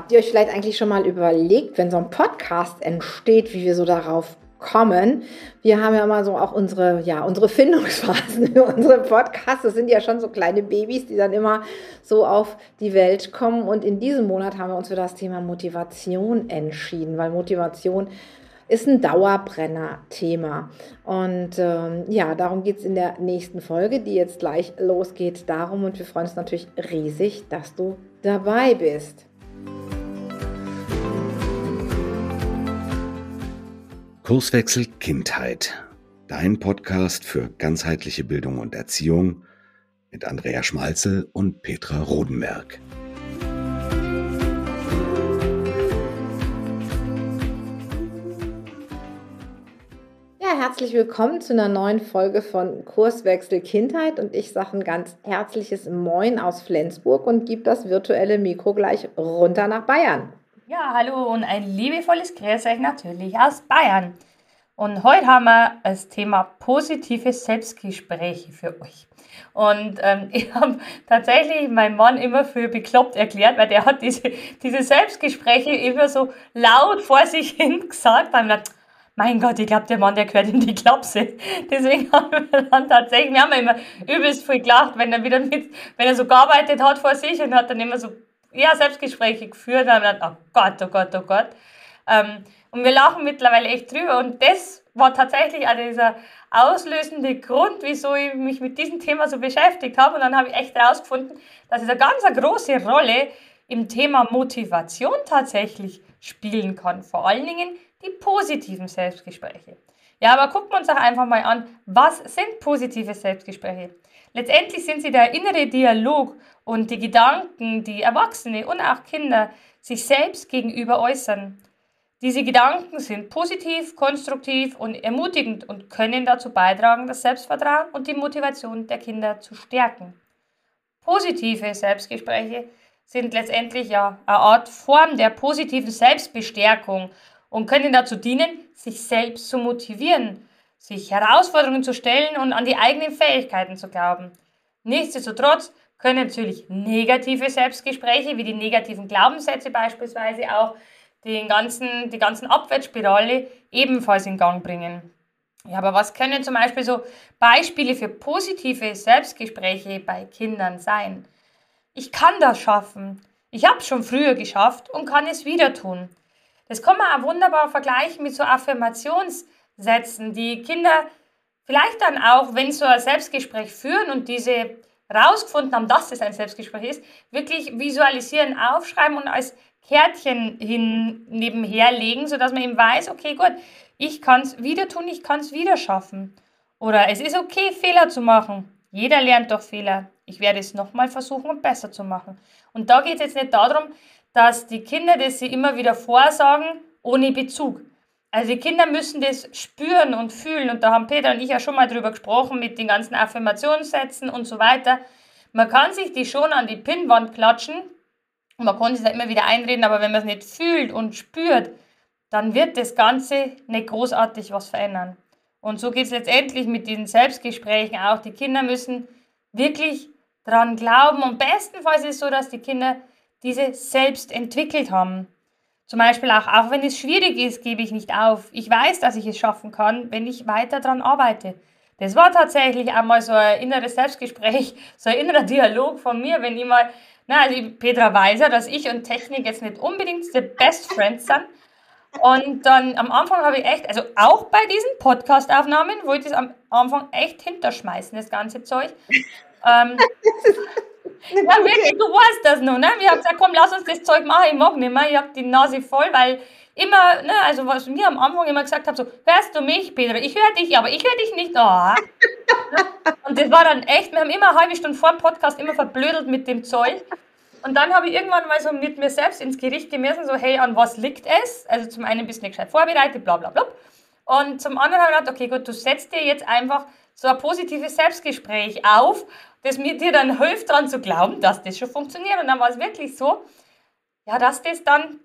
Habt ihr euch vielleicht eigentlich schon mal überlegt, wenn so ein Podcast entsteht, wie wir so darauf kommen? Wir haben ja mal so auch unsere, ja, unsere Findungsphasen für unsere Podcasts. Das sind ja schon so kleine Babys, die dann immer so auf die Welt kommen. Und in diesem Monat haben wir uns für das Thema Motivation entschieden, weil Motivation ist ein Dauerbrenner-Thema. Und ähm, ja, darum geht es in der nächsten Folge, die jetzt gleich losgeht. Darum und wir freuen uns natürlich riesig, dass du dabei bist. Kurswechsel Kindheit. Dein Podcast für ganzheitliche Bildung und Erziehung mit Andrea Schmalzel und Petra Rodenberg. Herzlich willkommen zu einer neuen Folge von Kurswechsel Kindheit und ich sage ein ganz herzliches Moin aus Flensburg und gebe das virtuelle Mikro gleich runter nach Bayern. Ja, hallo und ein liebevolles Grüß euch natürlich aus Bayern. Und heute haben wir das Thema positive Selbstgespräche für euch. Und ähm, ich habe tatsächlich meinen Mann immer für bekloppt erklärt, weil der hat diese, diese Selbstgespräche immer so laut vor sich hin gesagt. Man mein Gott, ich glaube, der Mann, der gehört in die Klapse. Deswegen haben wir dann tatsächlich, wir haben immer übelst viel gelacht, wenn er wieder mit, wenn er so gearbeitet hat vor sich und hat dann immer so, ja, Selbstgespräche geführt und haben dann, oh Gott, oh Gott, oh Gott. Ähm, und wir lachen mittlerweile echt drüber und das war tatsächlich auch dieser auslösende Grund, wieso ich mich mit diesem Thema so beschäftigt habe. Und dann habe ich echt herausgefunden, dass es eine ganz eine große Rolle im Thema Motivation tatsächlich spielen kann. Vor allen Dingen die positiven Selbstgespräche. Ja, aber gucken wir uns doch einfach mal an, was sind positive Selbstgespräche? Letztendlich sind sie der innere Dialog und die Gedanken, die Erwachsene und auch Kinder sich selbst gegenüber äußern. Diese Gedanken sind positiv, konstruktiv und ermutigend und können dazu beitragen, das Selbstvertrauen und die Motivation der Kinder zu stärken. Positive Selbstgespräche sind letztendlich ja eine Art Form der positiven Selbstbestärkung und können dazu dienen, sich selbst zu motivieren, sich Herausforderungen zu stellen und an die eigenen Fähigkeiten zu glauben. Nichtsdestotrotz können natürlich negative Selbstgespräche, wie die negativen Glaubenssätze beispielsweise auch, den ganzen, die ganzen Abwärtsspirale ebenfalls in Gang bringen. Ja, aber was können zum Beispiel so Beispiele für positive Selbstgespräche bei Kindern sein? Ich kann das schaffen. Ich habe es schon früher geschafft und kann es wieder tun. Das kann man auch wunderbar vergleichen mit so Affirmationssätzen, die Kinder vielleicht dann auch, wenn sie so ein Selbstgespräch führen und diese rausgefunden haben, dass es ein Selbstgespräch ist, wirklich visualisieren, aufschreiben und als Kärtchen hin nebenher legen, sodass man eben weiß, okay, gut, ich kann es wieder tun, ich kann es wieder schaffen. Oder es ist okay, Fehler zu machen. Jeder lernt durch Fehler. Ich werde es nochmal versuchen, um besser zu machen. Und da geht es jetzt nicht darum, dass die Kinder das sie immer wieder vorsagen, ohne Bezug. Also die Kinder müssen das spüren und fühlen. Und da haben Peter und ich ja schon mal drüber gesprochen mit den ganzen Affirmationssätzen und so weiter. Man kann sich die schon an die Pinnwand klatschen und man kann sich da immer wieder einreden, aber wenn man es nicht fühlt und spürt, dann wird das Ganze nicht großartig was verändern. Und so geht es letztendlich mit diesen Selbstgesprächen auch. Die Kinder müssen wirklich dran glauben. Und bestenfalls ist es so, dass die Kinder diese selbst entwickelt haben. Zum Beispiel auch, auch wenn es schwierig ist, gebe ich nicht auf. Ich weiß, dass ich es schaffen kann, wenn ich weiter daran arbeite. Das war tatsächlich einmal so ein inneres Selbstgespräch, so ein innerer Dialog von mir, wenn ich mal, na, also Petra weiß ja, dass ich und Technik jetzt nicht unbedingt the best friends sind. Und dann am Anfang habe ich echt, also auch bei diesen Podcast-Aufnahmen, wollte ich es am Anfang echt hinterschmeißen, das ganze Zeug. Ähm, ja, wirklich, du weißt das noch, ne? Wir haben gesagt, komm, lass uns das Zeug machen, ich mag nicht mehr, ich hab die Nase voll, weil immer, ne, also was mir am Anfang immer gesagt habe, so, hörst du mich, Peter? Ich höre dich, aber ich höre dich nicht. Oh. Und das war dann echt, wir haben immer eine halbe Stunde vor dem Podcast immer verblödelt mit dem Zeug. Und dann habe ich irgendwann mal so mit mir selbst ins Gericht gemessen, so, hey, an was liegt es? Also zum einen bist du nicht gescheit vorbereitet, bla bla bla. Und zum anderen habe ich gedacht, okay, gut, du setzt dir jetzt einfach so ein positives Selbstgespräch auf das mir dir dann hilft, daran zu glauben, dass das schon funktioniert. Und dann war es wirklich so, ja, dass das dann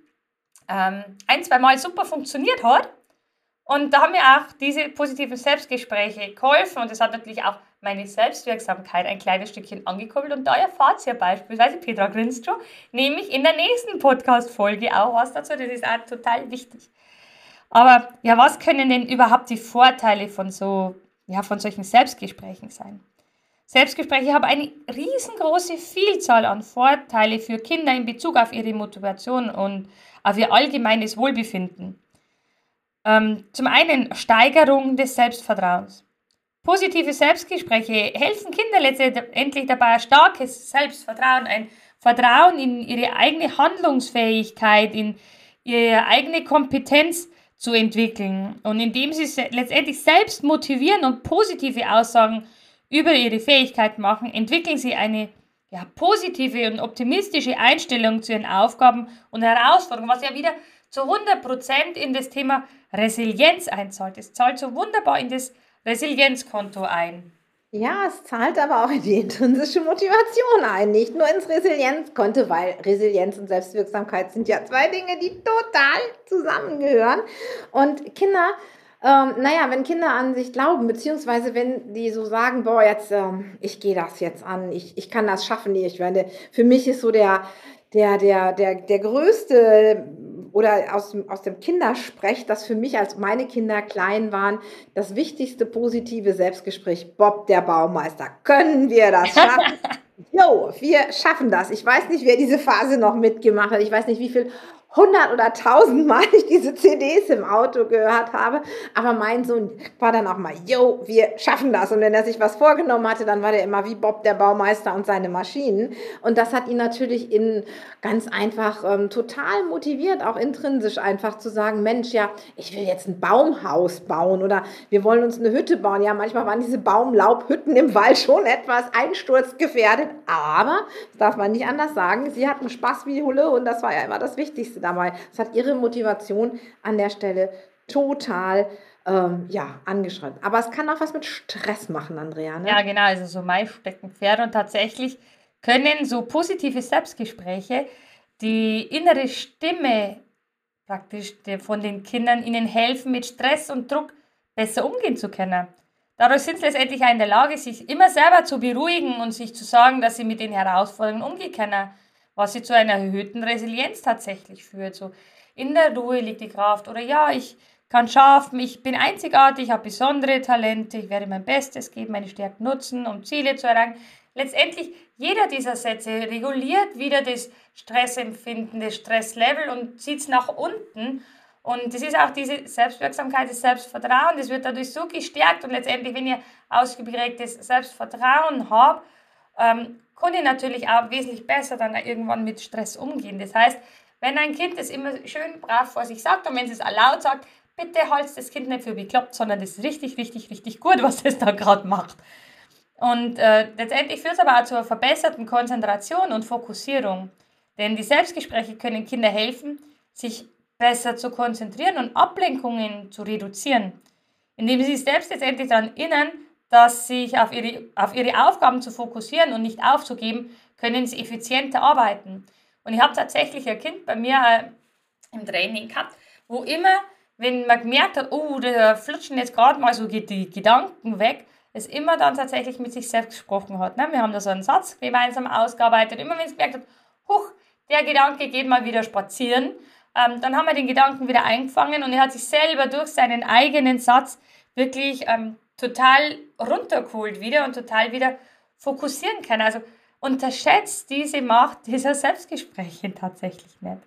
ähm, ein, zwei Mal super funktioniert hat. Und da haben mir auch diese positiven Selbstgespräche geholfen und das hat natürlich auch meine Selbstwirksamkeit ein kleines Stückchen angekurbelt und da erfahrt ihr beispielsweise, Petra grinst schon, nämlich in der nächsten Podcast-Folge auch was dazu, das ist auch total wichtig. Aber ja, was können denn überhaupt die Vorteile von so, ja, von solchen Selbstgesprächen sein? Selbstgespräche haben eine riesengroße Vielzahl an Vorteile für Kinder in Bezug auf ihre Motivation und auf ihr allgemeines Wohlbefinden. Ähm, zum einen Steigerung des Selbstvertrauens. Positive Selbstgespräche helfen Kinder letztendlich dabei, ein starkes Selbstvertrauen, ein Vertrauen in ihre eigene Handlungsfähigkeit, in ihre eigene Kompetenz zu entwickeln. Und indem sie letztendlich selbst motivieren und positive Aussagen über ihre Fähigkeit machen, entwickeln sie eine ja, positive und optimistische Einstellung zu ihren Aufgaben und Herausforderungen, was ja wieder zu 100% in das Thema Resilienz einzahlt. Es zahlt so wunderbar in das Resilienzkonto ein. Ja, es zahlt aber auch in die intrinsische Motivation ein, nicht nur ins Resilienzkonto, weil Resilienz und Selbstwirksamkeit sind ja zwei Dinge, die total zusammengehören. Und Kinder, ähm, naja, wenn Kinder an sich glauben, beziehungsweise wenn die so sagen, boah, jetzt, ähm, ich gehe das jetzt an, ich, ich kann das schaffen, ich werde, für mich ist so der, der, der, der, der größte oder aus, aus dem Kindersprech, das für mich, als meine Kinder klein waren, das wichtigste positive Selbstgespräch, Bob, der Baumeister, können wir das schaffen? Jo, wir schaffen das. Ich weiß nicht, wer diese Phase noch mitgemacht hat. Ich weiß nicht, wie viel hundert oder tausendmal ich diese CDs im Auto gehört habe. Aber mein Sohn war dann auch mal, yo, wir schaffen das. Und wenn er sich was vorgenommen hatte, dann war der immer wie Bob der Baumeister und seine Maschinen. Und das hat ihn natürlich in ganz einfach ähm, total motiviert, auch intrinsisch einfach zu sagen, Mensch, ja, ich will jetzt ein Baumhaus bauen oder wir wollen uns eine Hütte bauen. Ja, manchmal waren diese Baumlaubhütten im Wald schon etwas einsturzgefährdet, aber das darf man nicht anders sagen. Sie hatten Spaß wie Hulle und das war ja immer das Wichtigste dabei. Das hat ihre Motivation an der Stelle total ähm, ja, angeschränkt. Aber es kann auch was mit Stress machen, Andrea. Ne? Ja, genau, also so mein Steckenpferd. Und tatsächlich können so positive Selbstgespräche die innere Stimme praktisch von den Kindern ihnen helfen, mit Stress und Druck besser umgehen zu können. Dadurch sind sie letztendlich auch in der Lage, sich immer selber zu beruhigen und sich zu sagen, dass sie mit den Herausforderungen umgehen können was sie zu einer erhöhten Resilienz tatsächlich führt. So in der Ruhe liegt die Kraft oder ja, ich kann schaffen, ich bin einzigartig, ich habe besondere Talente, ich werde mein Bestes geben, meine Stärken nutzen, um Ziele zu erreichen. Letztendlich, jeder dieser Sätze reguliert wieder das Stressempfinden, das Stresslevel und zieht es nach unten. Und das ist auch diese Selbstwirksamkeit, das Selbstvertrauen, das wird dadurch so gestärkt. Und letztendlich, wenn ihr ausgeprägtes Selbstvertrauen habt, ähm, ich natürlich auch wesentlich besser dann irgendwann mit Stress umgehen. Das heißt, wenn ein Kind das immer schön brav vor sich sagt und wenn es es laut sagt, bitte haltet das Kind nicht für bekloppt, sondern das ist richtig, richtig, richtig gut, was es da gerade macht. Und äh, letztendlich führt es aber auch zur verbesserten Konzentration und Fokussierung. Denn die Selbstgespräche können Kinder helfen, sich besser zu konzentrieren und Ablenkungen zu reduzieren, indem sie sich selbst letztendlich daran erinnern, dass sich auf ihre, auf ihre Aufgaben zu fokussieren und nicht aufzugeben, können sie effizienter arbeiten. Und ich habe tatsächlich ein Kind bei mir äh, im Training gehabt, wo immer, wenn man gemerkt hat, oh, da flutschen jetzt gerade mal so die Gedanken weg, es immer dann tatsächlich mit sich selbst gesprochen hat. Ne? Wir haben da so einen Satz gemeinsam ausgearbeitet. Immer wenn es gemerkt hat, huch, der Gedanke geht mal wieder spazieren, ähm, dann haben wir den Gedanken wieder eingefangen und er hat sich selber durch seinen eigenen Satz wirklich ähm, total runtergeholt wieder und total wieder fokussieren kann. Also unterschätzt diese Macht dieser Selbstgespräche tatsächlich nicht.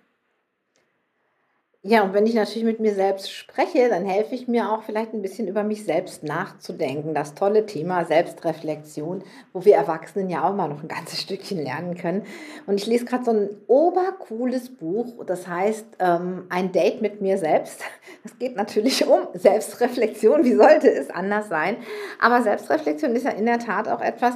Ja, und wenn ich natürlich mit mir selbst spreche, dann helfe ich mir auch vielleicht ein bisschen über mich selbst nachzudenken. Das tolle Thema Selbstreflexion, wo wir Erwachsenen ja auch mal noch ein ganzes Stückchen lernen können. Und ich lese gerade so ein obercooles Buch, das heißt ähm, Ein Date mit mir selbst. Es geht natürlich um Selbstreflexion. Wie sollte es anders sein? Aber Selbstreflexion ist ja in der Tat auch etwas,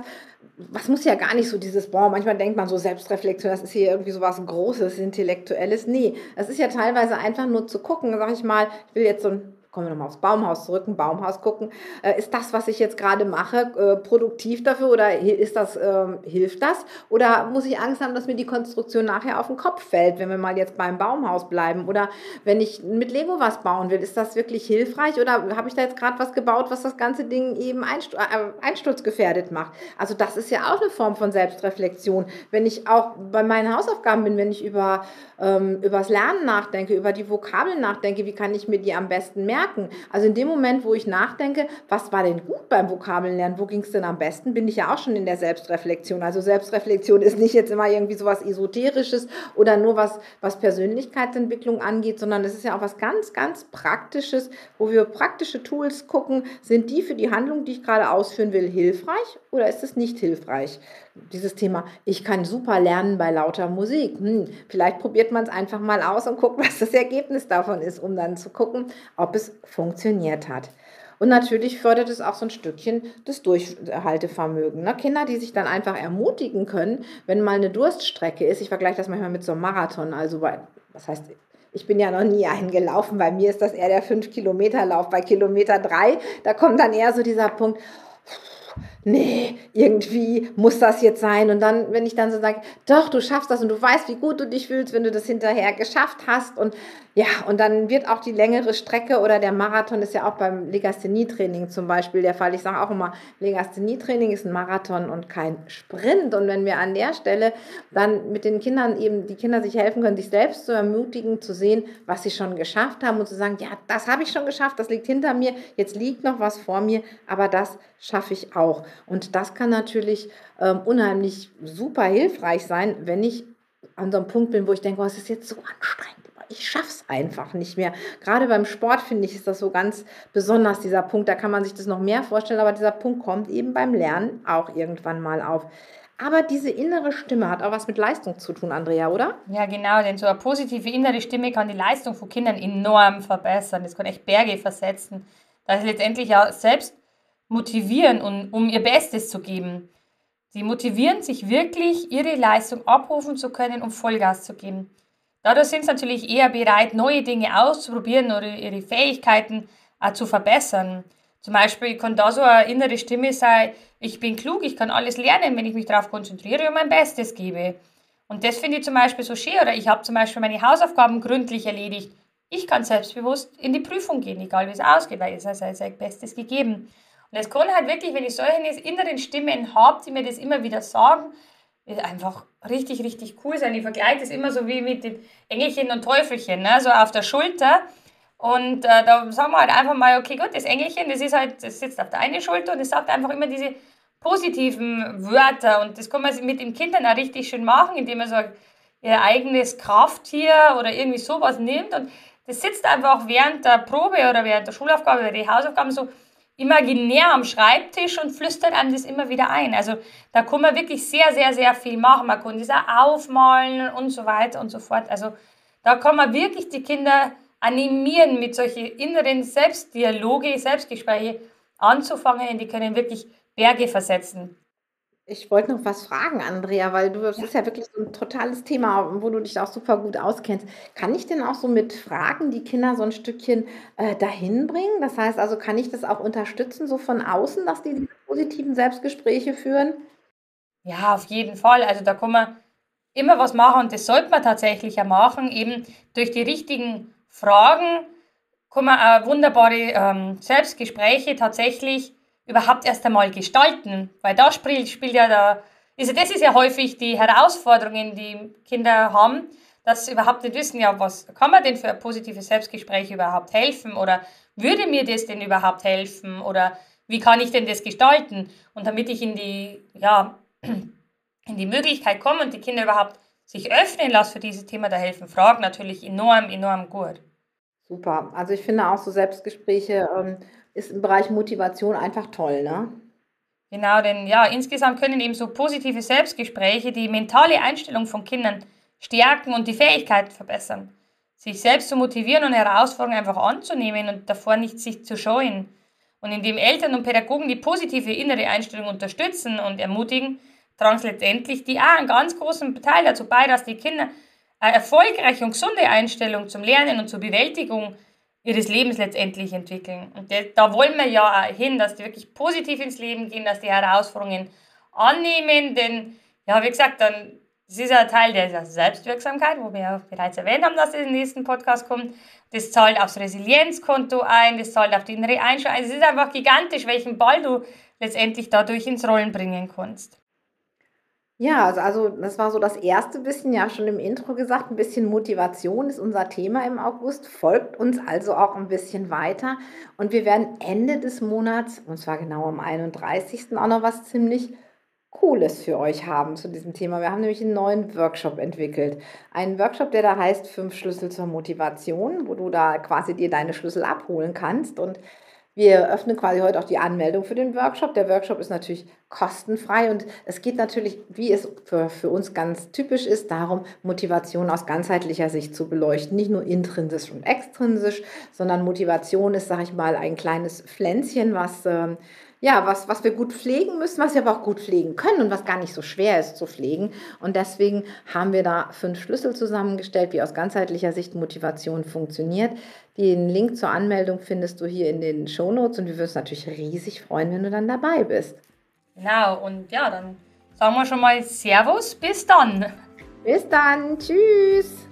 was muss ja gar nicht so dieses, boah, manchmal denkt man so Selbstreflexion, das ist hier irgendwie so was Großes, Intellektuelles. Nee, es ist ja teilweise einfach nur zu gucken, sag ich mal, ich will jetzt so ein kommen wir nochmal aufs Baumhaus zurück, ein Baumhaus gucken, äh, ist das, was ich jetzt gerade mache, äh, produktiv dafür oder ist das, äh, hilft das? Oder muss ich Angst haben, dass mir die Konstruktion nachher auf den Kopf fällt, wenn wir mal jetzt beim Baumhaus bleiben? Oder wenn ich mit Lego was bauen will, ist das wirklich hilfreich oder habe ich da jetzt gerade was gebaut, was das ganze Ding eben einstu äh, einsturzgefährdet macht? Also das ist ja auch eine Form von Selbstreflexion. Wenn ich auch bei meinen Hausaufgaben bin, wenn ich über, ähm, übers Lernen nachdenke, über die Vokabeln nachdenke, wie kann ich mir die am besten merken? Merken. Also in dem Moment, wo ich nachdenke, was war denn gut beim Vokabellernen, wo ging es denn am besten, bin ich ja auch schon in der Selbstreflexion. Also Selbstreflexion ist nicht jetzt immer irgendwie so was Esoterisches oder nur was, was Persönlichkeitsentwicklung angeht, sondern es ist ja auch was ganz, ganz Praktisches, wo wir praktische Tools gucken, sind die für die Handlung, die ich gerade ausführen will, hilfreich oder ist es nicht hilfreich? Dieses Thema, ich kann super lernen bei lauter Musik. Hm, vielleicht probiert man es einfach mal aus und guckt, was das Ergebnis davon ist, um dann zu gucken, ob es funktioniert hat. Und natürlich fördert es auch so ein Stückchen das Durchhaltevermögen. Ne? Kinder, die sich dann einfach ermutigen können, wenn mal eine Durststrecke ist. Ich vergleiche das manchmal mit so einem Marathon. Also bei, was heißt, ich bin ja noch nie eingelaufen. Bei mir ist das eher der 5-Kilometer-Lauf. Bei Kilometer 3, da kommt dann eher so dieser Punkt, nee, irgendwie muss das jetzt sein. Und dann, wenn ich dann so sage, doch, du schaffst das und du weißt, wie gut du dich fühlst, wenn du das hinterher geschafft hast. Und ja, und dann wird auch die längere Strecke oder der Marathon ist ja auch beim Legasthenie-Training zum Beispiel der Fall. Ich sage auch immer, Legasthenie-Training ist ein Marathon und kein Sprint. Und wenn wir an der Stelle dann mit den Kindern eben, die Kinder sich helfen können, sich selbst zu ermutigen, zu sehen, was sie schon geschafft haben und zu sagen, ja, das habe ich schon geschafft, das liegt hinter mir, jetzt liegt noch was vor mir, aber das schaffe ich auch. Und das kann natürlich ähm, unheimlich super hilfreich sein, wenn ich an so einem Punkt bin, wo ich denke, oh, es ist jetzt so anstrengend. Ich schaffe es einfach nicht mehr. Gerade beim Sport finde ich, ist das so ganz besonders, dieser Punkt. Da kann man sich das noch mehr vorstellen, aber dieser Punkt kommt eben beim Lernen auch irgendwann mal auf. Aber diese innere Stimme hat auch was mit Leistung zu tun, Andrea, oder? Ja, genau, denn so eine positive innere Stimme kann die Leistung von Kindern enorm verbessern. Das kann echt Berge versetzen. Das ist letztendlich ja selbst motivieren, und, um ihr Bestes zu geben. Sie motivieren sich wirklich, ihre Leistung abrufen zu können, um Vollgas zu geben. Dadurch sind sie natürlich eher bereit, neue Dinge auszuprobieren oder ihre Fähigkeiten auch zu verbessern. Zum Beispiel kann da so eine innere Stimme sein, ich bin klug, ich kann alles lernen, wenn ich mich darauf konzentriere und mein Bestes gebe. Und das finde ich zum Beispiel so schön. Oder ich habe zum Beispiel meine Hausaufgaben gründlich erledigt. Ich kann selbstbewusst in die Prüfung gehen, egal wie es ausgeht, weil es hat sein Bestes gegeben. Und es kann halt wirklich, wenn ich solche inneren Stimmen habe, die mir das immer wieder sagen, einfach richtig, richtig cool sein. Ich vergleiche das immer so wie mit den Engelchen und Teufelchen, ne? so auf der Schulter. Und äh, da sagen wir halt einfach mal, okay, gut, das Engelchen, das ist halt, das sitzt auf der einen Schulter und es sagt einfach immer diese positiven Wörter. Und das kann man mit den Kindern auch richtig schön machen, indem man so ihr eigenes Krafttier oder irgendwie sowas nimmt. Und das sitzt einfach während der Probe oder während der Schulaufgabe oder die Hausaufgaben so imaginär am Schreibtisch und flüstert einem das immer wieder ein. Also da kann man wirklich sehr, sehr, sehr viel machen. Man kann auch aufmalen und so weiter und so fort. Also da kann man wirklich die Kinder animieren, mit solchen inneren Selbstdialoge, Selbstgespräche anzufangen. Die können wirklich Berge versetzen. Ich wollte noch was fragen, Andrea, weil du, das ja. ist ja wirklich so ein totales Thema, wo du dich auch super gut auskennst. Kann ich denn auch so mit Fragen die Kinder so ein Stückchen äh, dahin bringen? Das heißt also, kann ich das auch unterstützen, so von außen, dass die diese positiven Selbstgespräche führen? Ja, auf jeden Fall. Also da kann man immer was machen und das sollte man tatsächlich ja machen. Eben durch die richtigen Fragen kann man auch wunderbare ähm, Selbstgespräche tatsächlich überhaupt erst einmal gestalten. Weil da spielt, spielt ja da, also das ist ja häufig die Herausforderung, die Kinder haben, dass sie überhaupt nicht wissen, ja, was kann man denn für ein positives Selbstgespräch überhaupt helfen oder würde mir das denn überhaupt helfen oder wie kann ich denn das gestalten? Und damit ich in die, ja, in die Möglichkeit komme und die Kinder überhaupt sich öffnen lasse für dieses Thema, da helfen Fragen natürlich enorm, enorm gut. Super. Also ich finde auch so Selbstgespräche ähm, ist im Bereich Motivation einfach toll, ne? Genau, denn ja, insgesamt können eben so positive Selbstgespräche die mentale Einstellung von Kindern stärken und die Fähigkeit verbessern, sich selbst zu motivieren und Herausforderungen einfach anzunehmen und davor nicht sich zu scheuen. Und indem Eltern und Pädagogen die positive innere Einstellung unterstützen und ermutigen, tragen letztendlich die auch einen ganz großen Teil dazu bei, dass die Kinder eine erfolgreiche und gesunde Einstellung zum Lernen und zur Bewältigung ihres Lebens letztendlich entwickeln. Und da wollen wir ja auch hin, dass die wirklich positiv ins Leben gehen, dass die Herausforderungen annehmen, denn ja, wie gesagt, dann das ist ein Teil der Selbstwirksamkeit, wo wir ja bereits erwähnt haben, dass es im nächsten Podcast kommt. Das zahlt aufs Resilienzkonto ein, das zahlt auf die innere Einstellung. Also es ist einfach gigantisch, welchen Ball du letztendlich dadurch ins Rollen bringen kannst. Ja, also, also das war so das erste bisschen, ja schon im Intro gesagt, ein bisschen Motivation ist unser Thema im August, folgt uns also auch ein bisschen weiter und wir werden Ende des Monats, und zwar genau am 31. auch noch was ziemlich Cooles für euch haben zu diesem Thema. Wir haben nämlich einen neuen Workshop entwickelt. Einen Workshop, der da heißt Fünf Schlüssel zur Motivation, wo du da quasi dir deine Schlüssel abholen kannst. Und wir öffnen quasi heute auch die Anmeldung für den Workshop. Der Workshop ist natürlich kostenfrei und es geht natürlich, wie es für, für uns ganz typisch ist, darum, Motivation aus ganzheitlicher Sicht zu beleuchten. Nicht nur intrinsisch und extrinsisch, sondern Motivation ist, sage ich mal, ein kleines Pflänzchen, was ähm, ja, was, was wir gut pflegen müssen, was wir aber auch gut pflegen können und was gar nicht so schwer ist zu pflegen. Und deswegen haben wir da fünf Schlüssel zusammengestellt, wie aus ganzheitlicher Sicht Motivation funktioniert. Den Link zur Anmeldung findest du hier in den Show Notes und wir würden uns natürlich riesig freuen, wenn du dann dabei bist. Genau, und ja, dann sagen wir schon mal Servus, bis dann. Bis dann, tschüss.